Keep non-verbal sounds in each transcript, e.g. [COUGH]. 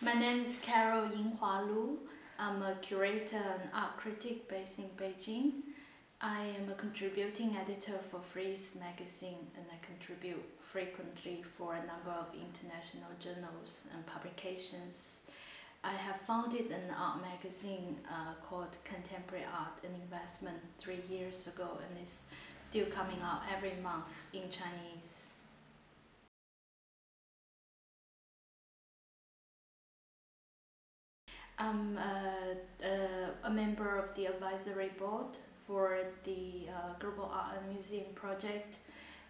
My name is Carol Yinghua Lu. I'm a curator and art critic based in Beijing. I am a contributing editor for Frieze magazine and I contribute frequently for a number of international journals and publications. I have founded an art magazine uh, called Contemporary Art and Investment three years ago and it's still coming out every month in Chinese. I'm a, a, a, member of the advisory board for the uh, Global Art and Museum project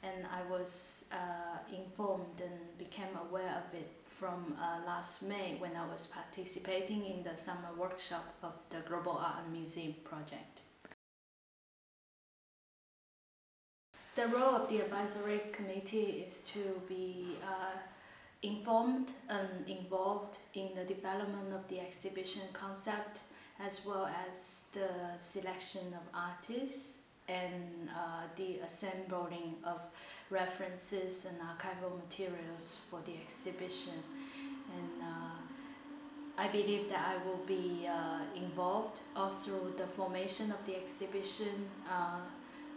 and I was uh, informed and became aware of it from uh, last May when I was participating in the summer workshop of the Global Art and Museum project. The role of the advisory committee is to be uh, informed and involved in the development of the exhibition concept as well as the selection of artists and uh, the assembling of references and archival materials for the exhibition and uh, I believe that I will be uh, involved all through the formation of the exhibition uh,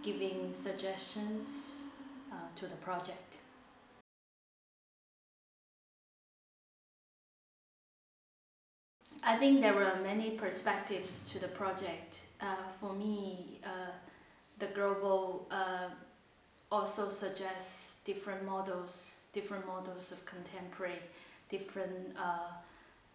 giving suggestions uh, to the project. I think there were many perspectives to the project. Uh, for me, uh, the global uh, also suggests different models, different models of contemporary, different uh,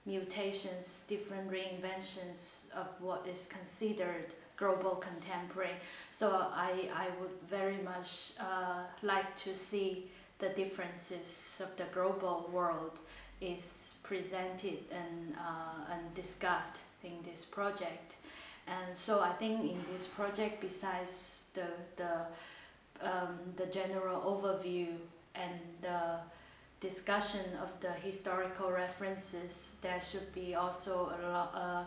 mutations, different reinventions of what is considered global contemporary. So I, I would very much uh, like to see the differences of the global world is presented and, uh, and discussed in this project. And so I think in this project, besides the, the, um, the general overview and the discussion of the historical references, there should be also a lot, uh,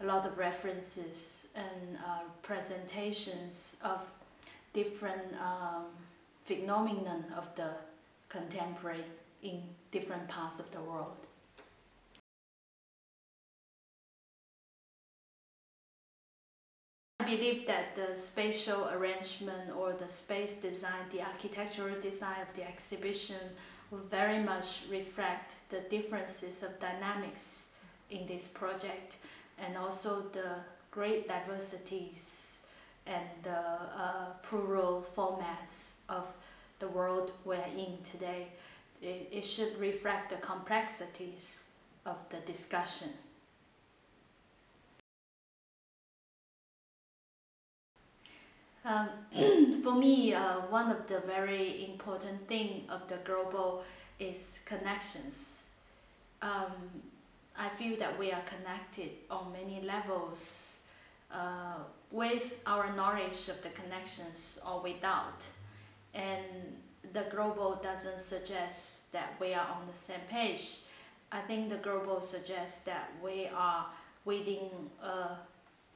a lot of references and uh, presentations of different um, phenomenon of the contemporary in different parts of the world. I believe that the spatial arrangement or the space design, the architectural design of the exhibition will very much reflect the differences of dynamics in this project and also the great diversities and the uh, plural formats of the world we're in today it, it should reflect the complexities of the discussion. Um, [CLEARS THROAT] for me, uh, one of the very important thing of the global is connections. Um, I feel that we are connected on many levels uh, with our knowledge of the connections or without. And the global doesn't suggest that we are on the same page. I think the global suggests that we are within a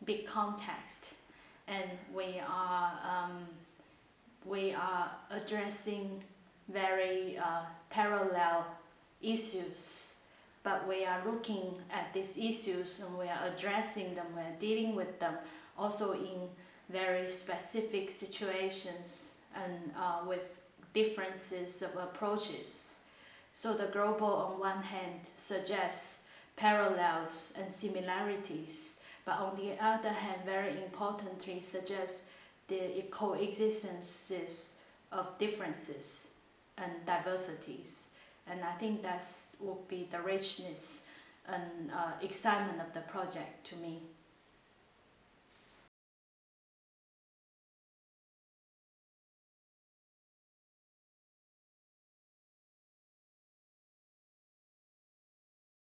big context. And we are um, we are addressing very uh, parallel issues. But we are looking at these issues and we are addressing them, we are dealing with them also in very specific situations and uh, with differences of approaches. So the global on one hand suggests parallels and similarities, but on the other hand, very importantly, suggests the coexistences of differences and diversities. And I think that would be the richness and uh, excitement of the project to me.